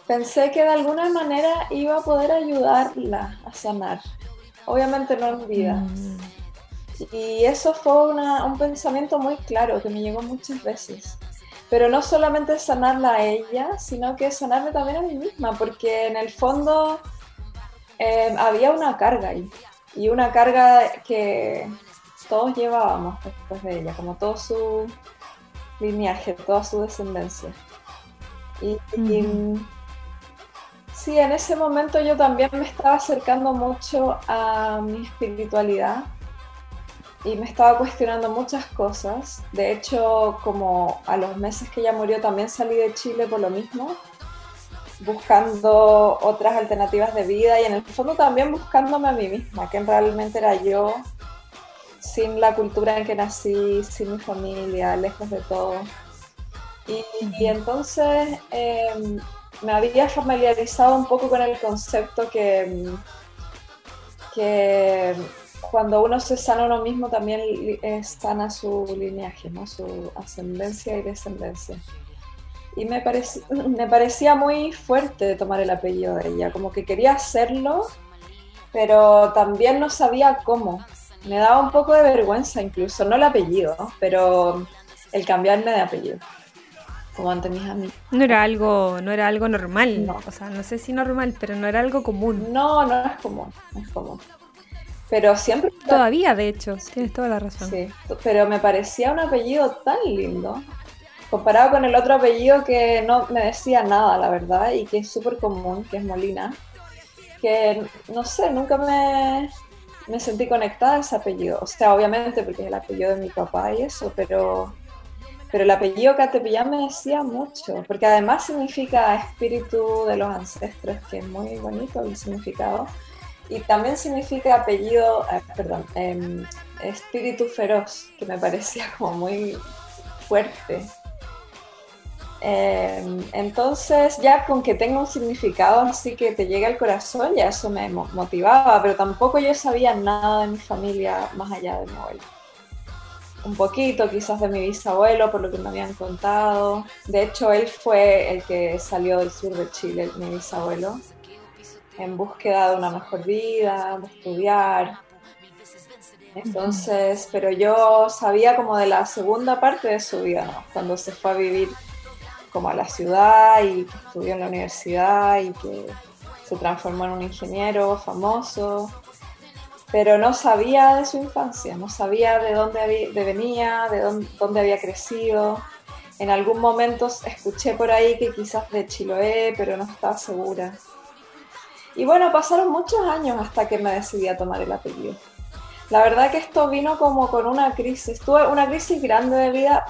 pensé que de alguna manera iba a poder ayudarla a sanar. Obviamente no en vida. Mm. Y eso fue un pensamiento muy claro que me llegó muchas veces. Pero no solamente sanarla a ella, sino que sanarme también a mí misma, porque en el fondo eh, había una carga ahí. Y una carga que todos llevábamos después de ella, como todo su lineaje, toda su descendencia. y Sí, en ese momento yo también me estaba acercando mucho a mi espiritualidad y me estaba cuestionando muchas cosas. De hecho, como a los meses que ella murió también salí de Chile por lo mismo, buscando otras alternativas de vida y en el fondo también buscándome a mí misma, que realmente era yo, sin la cultura en que nací, sin mi familia, lejos de todo. Y, entonces em, me había familiarizado un poco con el concepto que, que cuando uno se sana uno mismo también sana su lineaje, ¿no? su ascendencia y descendencia. Y me, me parecía muy fuerte tomar el apellido de ella, como que quería hacerlo, pero también no sabía cómo. Me daba un poco de vergüenza incluso, no el apellido, pero el cambiarme de apellido como ante mis amigos. No era algo, no era algo normal, o sea, no sé si normal, pero no era algo común. No, no es común, no es común. Pero siempre... Todavía, de hecho, tienes toda la razón. Sí, pero me parecía un apellido tan lindo, comparado con el otro apellido que no me decía nada, la verdad, y que es súper común, que es Molina, que no sé, nunca me, me sentí conectada a ese apellido. O sea, obviamente porque es el apellido de mi papá y eso, pero pero el apellido Catepillán me decía mucho, porque además significa espíritu de los ancestros, que es muy bonito el significado. Y también significa apellido, eh, perdón, em, espíritu feroz, que me parecía *laughs* como muy fuerte. Em, entonces, ya con que tenga un significado así que te llegue al corazón, ya eso me motivaba, pero tampoco yo sabía nada de mi familia más allá de mi abuelo un poquito quizás de mi bisabuelo, por lo que me habían contado. De hecho, él fue el que salió del sur de Chile, mi bisabuelo, en búsqueda de una mejor vida, de estudiar. Entonces, pero yo sabía como de la segunda parte de su vida, ¿no? Cuando se fue a vivir como a la ciudad y que estudió en la universidad y que se transformó en un ingeniero famoso pero no sabía de su infancia, no sabía de dónde venía, de dónde, había crecido. En algún momento escuché por ahí que quizás de Chiloé, pero no estaba segura. Y bueno, pasaron muchos años hasta que me decidí a tomar el apellido. La verdad que esto vino como con una crisis. Tuve una crisis grande de vida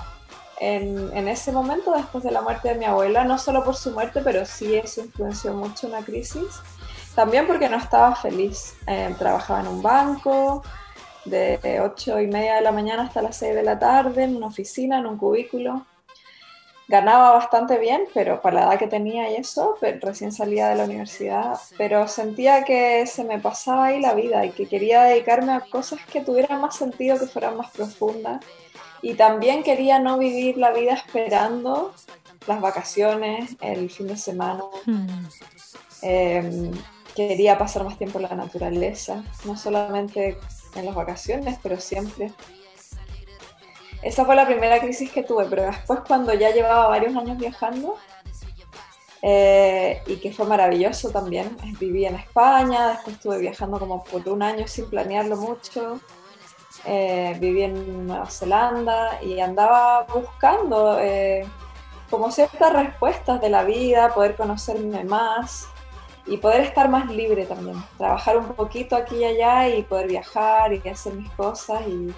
en, en, ese momento, después de la muerte de mi abuela, no solo por su muerte, pero sí eso influenció mucho una crisis. También porque no estaba feliz. Eh, trabajaba en un banco de 8 y media de la mañana hasta las 6 de la tarde, en una oficina, en un cubículo. Ganaba bastante bien, pero para la edad que tenía y eso, recién salía de la universidad, pero sentía que se me pasaba ahí la vida y que quería dedicarme a cosas que tuvieran más sentido, que fueran más profundas. Y también quería no vivir la vida esperando las vacaciones, el fin de semana. Hmm. Em, quería pasar más tiempo en la naturaleza, no solamente en las vacaciones, pero siempre. Esa fue la primera crisis que tuve, pero después cuando ya llevaba varios años viajando, eh, y que fue maravilloso también, viví en España, después estuve viajando como por un año sin planearlo mucho, eh, viví en Nueva Zelanda y andaba buscando eh, como ciertas respuestas de la vida, poder conocerme más, y poder estar más libre también, trabajar un poquito aquí y allá y poder viajar y hacer mis cosas y,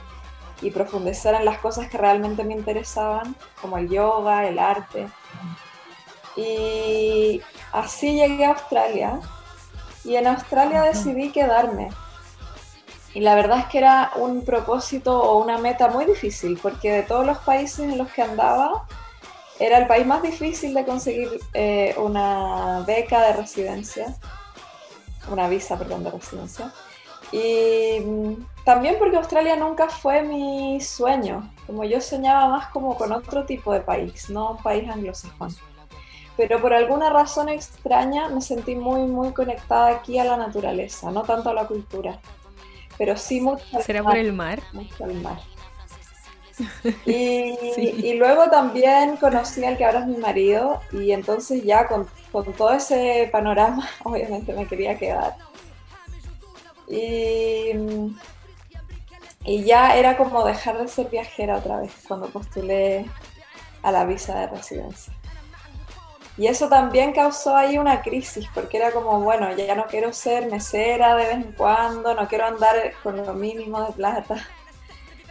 y profundizar en las cosas que realmente me interesaban, como el yoga, el arte. Y así llegué a Australia y en Australia decidí quedarme. Y la verdad es que era un propósito o una meta muy difícil, porque de todos los países en los que andaba, era el país más difícil de conseguir eh, una beca de residencia, una visa, perdón, de residencia. Y mm, también porque Australia nunca fue mi sueño, como yo soñaba más como con otro tipo de país, no un país anglosajón. Pero por alguna razón extraña me sentí muy, muy conectada aquí a la naturaleza, no tanto a la cultura, pero sí mucho ¿Será por el mar? Mucho al mar. *laughs* Y, luego también conocí al que ahora es mi marido y entonces ya con, todo ese panorama *laughs* obviamente me quería quedar. Y, y ya era como dejar de ser viajera otra vez cuando postulé a la visa de residencia. Y eso también causó ahí una crisis, porque era como, bueno, ya no quiero ser mesera de vez en cuando, no quiero andar con lo mínimo de plata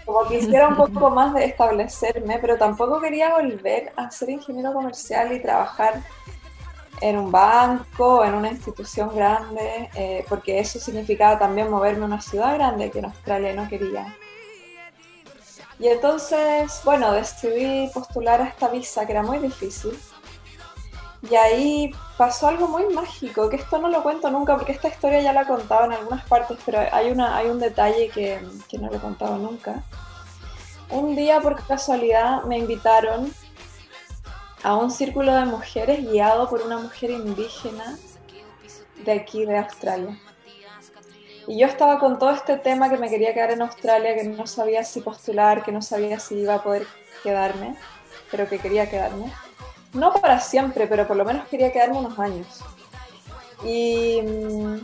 como quisiera un poco *laughs* más de establecerme, pero tampoco quería volver a ser ingeniero comercial y trabajar en un banco, en una institución grande, eh, porque eso significaba también moverme a una ciudad grande que en Australia no quería. Y entonces, bueno, decidí postular a esta visa que era muy difícil. Y ahí pasó algo muy mágico, que esto no lo cuento nunca, porque esta historia ya la he contado en algunas partes, pero hay, una, hay un detalle que, que no lo he contado nunca. Un día, por casualidad, me invitaron a un círculo de mujeres guiado por una mujer indígena de aquí, de Australia. Y yo estaba con todo este tema que me quería quedar en Australia, que no sabía si postular, que no sabía si iba a poder quedarme, pero que quería quedarme no para siempre, pero por lo menos quería quedarme unos años. Y mm,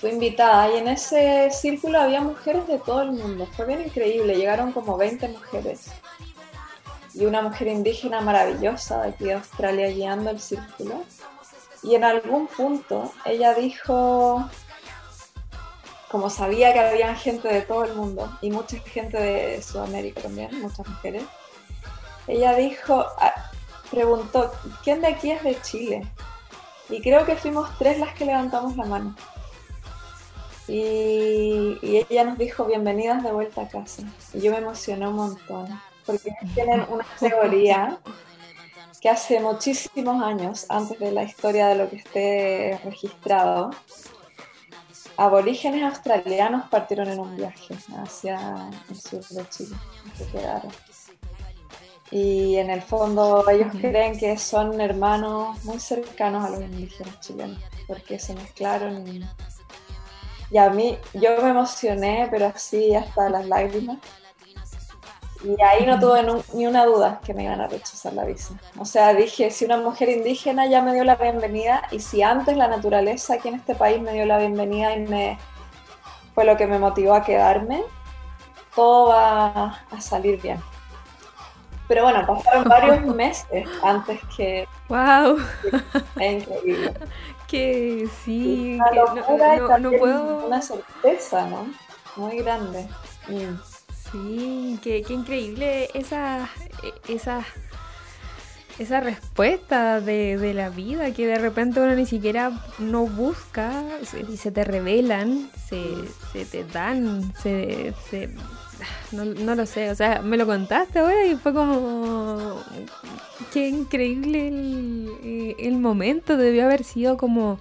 fui invitada y en ese círculo había mujeres de todo el mundo. Fue bien increíble, llegaron como 20 mujeres. Y una mujer indígena maravillosa de aquí de Australia guiando el círculo. Y en algún punto ella dijo, como sabía que había gente de todo el mundo y mucha gente de Sudamérica también, muchas mujeres, ella dijo, ah, preguntó, ¿quién de aquí es de Chile? Y creo que fuimos tres las que levantamos la mano. Y, ella nos dijo, bienvenidas de vuelta a casa. Y yo me emocioné un montón, porque tienen una teoría que hace muchísimos años, antes de la historia de lo que esté registrado, aborígenes australianos partieron en un viaje hacia el sur de Chile. Se quedaron. Y en el fondo ellos creen que son hermanos muy cercanos a los indígenas chilenos, porque se mezclaron y, y a mí, yo me emocioné, pero así hasta las lágrimas. Y ahí no tuve ni una duda que me iban a rechazar la visa. O sea, dije, si una mujer indígena ya me dio la bienvenida y si antes la naturaleza aquí en este país me dio la bienvenida y me fue lo que me motivó a quedarme, todo va a salir bien. Pero bueno, pasaron varios *laughs* meses antes que... ¡Wow! Es increíble. *laughs* Que sí, una que no, puedo... Una sorpresa, ¿no? Muy grande. Mm. Sí, qué, qué increíble esa, esa, esa respuesta de, de, la vida que de repente uno ni siquiera no busca y se te revelan, se, se te dan, se, se no, no, lo sé, o sea, me lo contaste ahora y fue como, qué increíble el, eh, el momento, debió haber sido como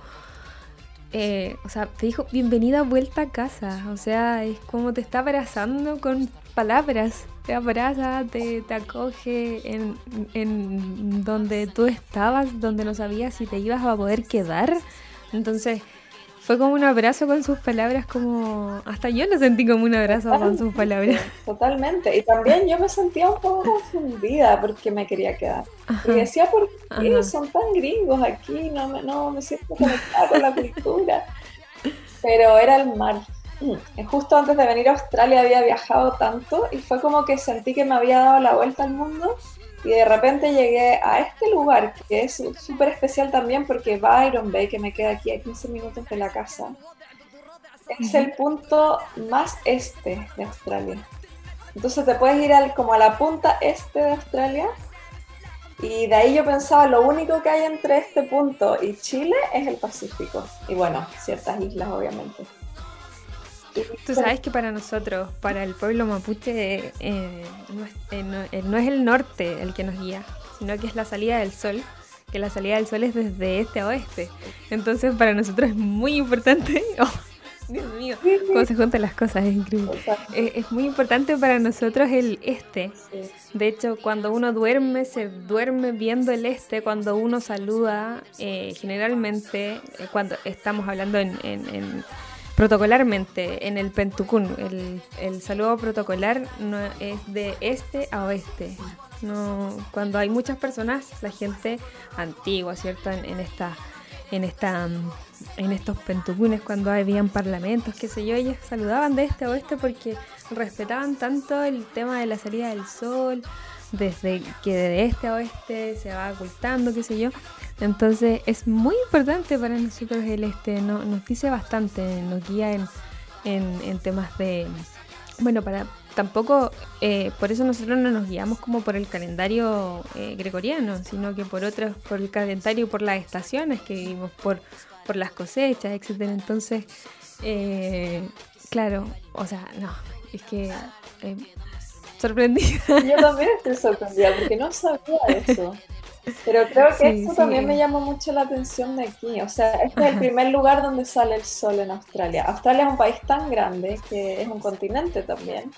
eh, o sea, te dijo bienvenida vuelta a casa. O sea, es como te está abrazando con palabras. Te abraza, te, te acoge en, en donde tú estabas, donde no sabías si te ibas a poder quedar. Entonces, fue como un abrazo con sus palabras, como hasta yo lo sentí como un abrazo con sus palabras. Totalmente. Y también yo me sentía un poco confundida porque me quería quedar. Y decía, ¿por qué son tan gringos aquí? No me, no me siento conectada con la cultura. Pero era el mar. Mm. Justo antes de venir a Australia había viajado tanto y fue como que sentí que me había dado la vuelta al mundo y de repente llegué a este lugar que es súper especial también porque Byron Bay, que me queda aquí a 15 minutos de la casa, es el punto más este de Australia. Entonces te puedes ir al, como a la punta este de Australia y de ahí yo pensaba, lo único que hay entre este punto y Chile es el Pacífico. Y bueno, ciertas islas obviamente. Tú sabes que para nosotros, para el pueblo mapuche, eh, no, es, eh, eh, no, es, el norte el que nos guía, sino que es la salida del sol, que la salida del sol es desde este a oeste. Entonces para nosotros es muy importante, *laughs* oh, Dios mío, cómo se juntan las cosas, es increíble. es muy importante para nosotros el este. De hecho, cuando uno duerme, se duerme viendo el este. Cuando uno saluda, generalmente, cuando estamos hablando en protocolarmente en el Pentucún, el, el, saludo protocolar no es de este a oeste. No, cuando hay muchas personas, la gente antigua, ¿cierto? En, esta, en esta, en estos pentucunes, cuando habían parlamentos, qué sé yo, ellos saludaban de este a oeste porque respetaban tanto el tema de la salida del sol, desde que de este a oeste se va ocultando, qué sé yo. Entonces es muy importante para nosotros el este, no, nos dice bastante, nos guía en, en, temas de, bueno, para tampoco, eh, por eso nosotros no nos guiamos como por el calendario eh, gregoriano, sino que por otros, por el calendario, por las estaciones que vivimos, por, por las cosechas, etcétera. Entonces, eh, claro, o sea, no, es que sorprendida. Yo también estoy sorprendida porque no sabía eso. *laughs* Pero creo que eso también me llamó mucho la atención de aquí. O sea, este es el primer lugar donde sale el sol en Australia. Australia es un país tan grande que es un continente también.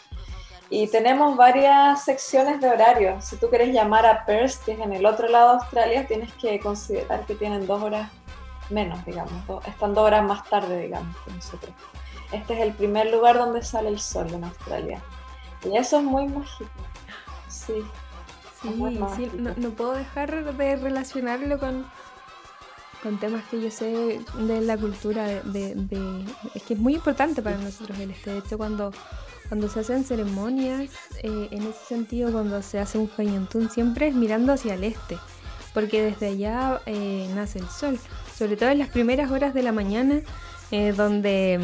Y tenemos varias secciones de horario. Si tú quieres llamar a Perth, que es en el otro lado de Australia, tienes que considerar que tienen dos horas menos, digamos. están dos horas más tarde, digamos, que nosotros. Este es el primer lugar donde sale el sol en Australia. Y eso es muy mágico. Sí. Sí, no, puedo dejar de relacionarlo con, con temas que yo sé de la cultura. De, es que es muy importante para nosotros el este. De hecho, cuando, cuando se hacen ceremonias, eh, en ese sentido, cuando se hace un Fayantún, siempre es mirando hacia el este, porque desde allá eh, nace el sol. Sobre todo en las primeras horas de la mañana, eh, donde,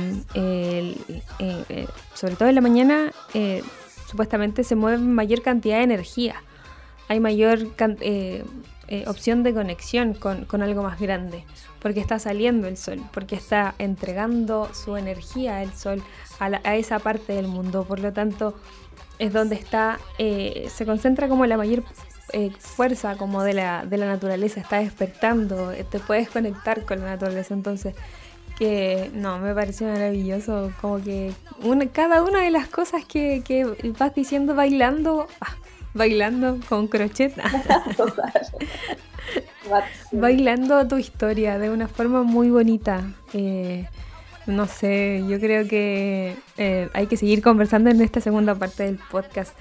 sobre todo en la mañana, supuestamente se mueve mayor cantidad de energía hay mayor eh, eh, opción de conexión con, algo más grande, porque está saliendo el sol, porque está entregando su energía el sol a, esa parte del mundo, por lo tanto es donde está, eh, se concentra como la mayor fuerza como de la, de la naturaleza, está despertando, te puedes conectar con la naturaleza, entonces que no, me pareció maravilloso, como que cada una de las cosas que, que vas diciendo bailando, ah, bailando con crochet. *laughs* *laughs* bailando tu historia de una forma muy bonita. Eh, no sé, yo creo que eh, hay que seguir conversando en esta segunda parte del podcast.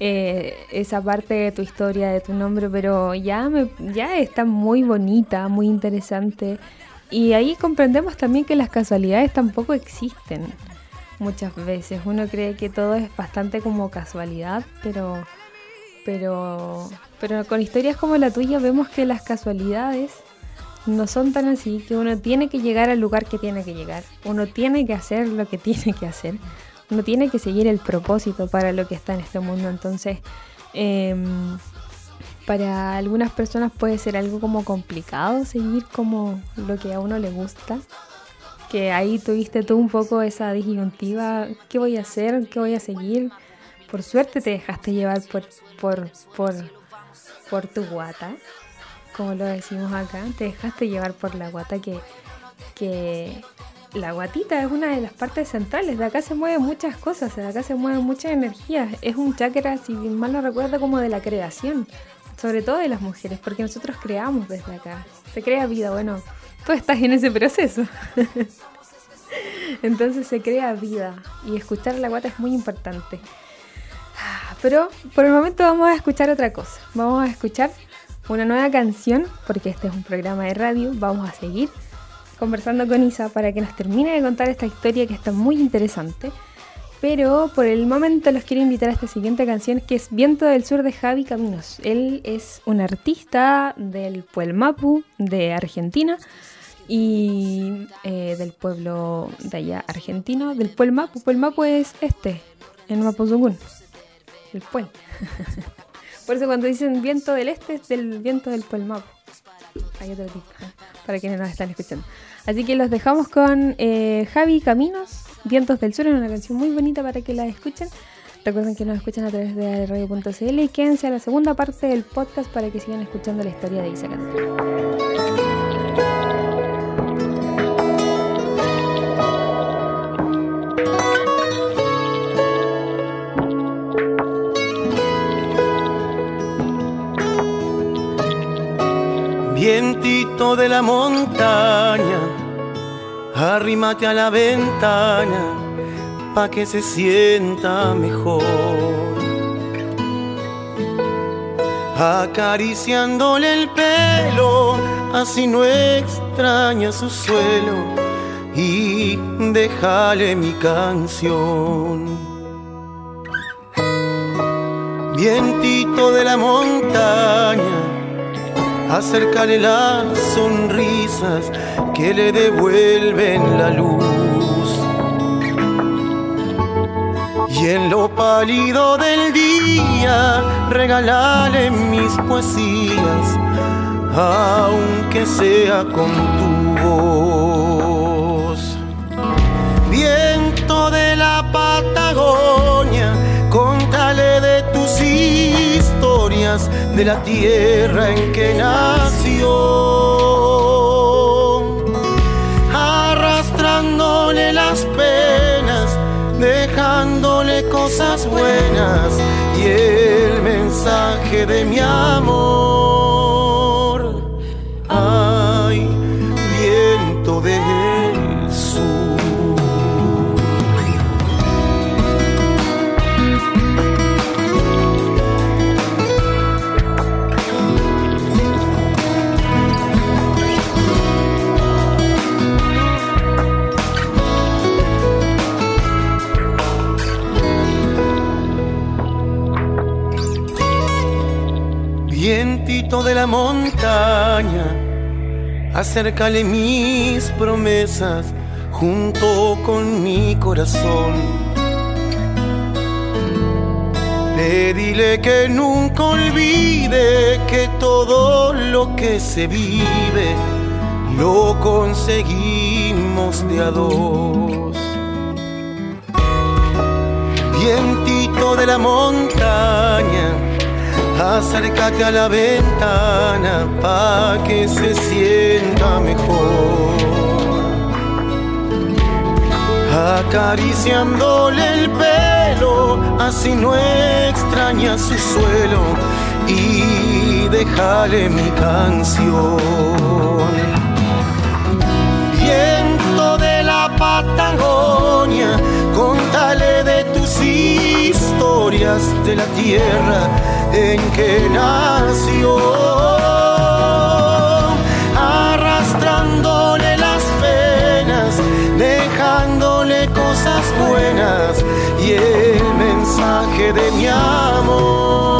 Eh, esa parte de tu historia, de tu nombre, pero ya, me, ya está muy bonita, muy interesante. Y ahí comprendemos también que las casualidades tampoco existen muchas veces. Uno cree que todo es bastante como casualidad, pero pero, pero con historias como la tuya vemos que las casualidades no son tan así, que uno tiene que llegar al lugar que tiene que llegar, uno tiene que hacer lo que *laughs* tiene que hacer, no tiene que seguir el propósito para lo que está en este mundo. Entonces, em, para algunas personas puede ser algo como complicado seguir como lo que a uno le gusta. Que ahí tuviste tú un poco esa disyuntiva, ¿qué voy a hacer? ¿Qué voy a seguir? Por suerte te dejaste llevar por, por, por, por tu guata, como lo decimos acá, te dejaste llevar por la guata que, que la guatita es una de las partes centrales, de acá se mueven muchas cosas, de acá se mueven muchas energías, es un chakra, si mal no recuerdo, como de la creación, sobre todo de las mujeres, porque nosotros creamos desde acá, se crea vida, bueno, tú estás en ese proceso. *laughs* Entonces se crea vida y escuchar la guata es muy importante. Pero por el momento vamos a escuchar otra cosa. Vamos a escuchar una nueva canción, porque este es un programa de radio. Vamos a seguir conversando con Isa para que nos termine de contar esta historia que está muy interesante. Pero por el momento los quiero invitar a esta siguiente canción que es Viento del Sur de Javi Caminos. Él es un artista del Puelmapu de Argentina y eh, del pueblo de allá argentino, del Puelmapu. Puelmapu es este, en Mapuzungún el puente. *laughs* Por eso cuando dicen viento del este es del viento del Puelmapo. Ahí otro tip, para quienes nos están escuchando. Así que los dejamos con eh, Javi Caminos, Vientos del Sur, es una canción muy bonita para que la escuchen. Recuerden que nos escuchan a través de radio.cl y quédense a la segunda parte del podcast para que sigan escuchando la historia de Isaac de la montaña, arrímate a la ventana pa' que se sienta mejor. Acariciándole el pelo, así no extraña su suelo y déjale mi canción. Vientito de la montaña, acércale las sonrisas que le devuelven la luz. Y en lo pálido del día, regálale mis poesías, aunque sea con de la tierra en que nació, arrastrándole las penas, dejándole cosas buenas y el mensaje de mi amor. La montaña, acércale mis promesas junto con mi corazón. Pedile que nunca olvide que todo lo que se vive lo conseguimos de a dos. Vientito de la montaña, acércate a la ventana pa' que se sienta mejor. Acariciándole el pelo, así no extraña su suelo y déjale mi canción. Viento de la Patagonia, historias de la tierra en que nació, arrastrándole las penas, dejándole cosas buenas y el mensaje de mi amor.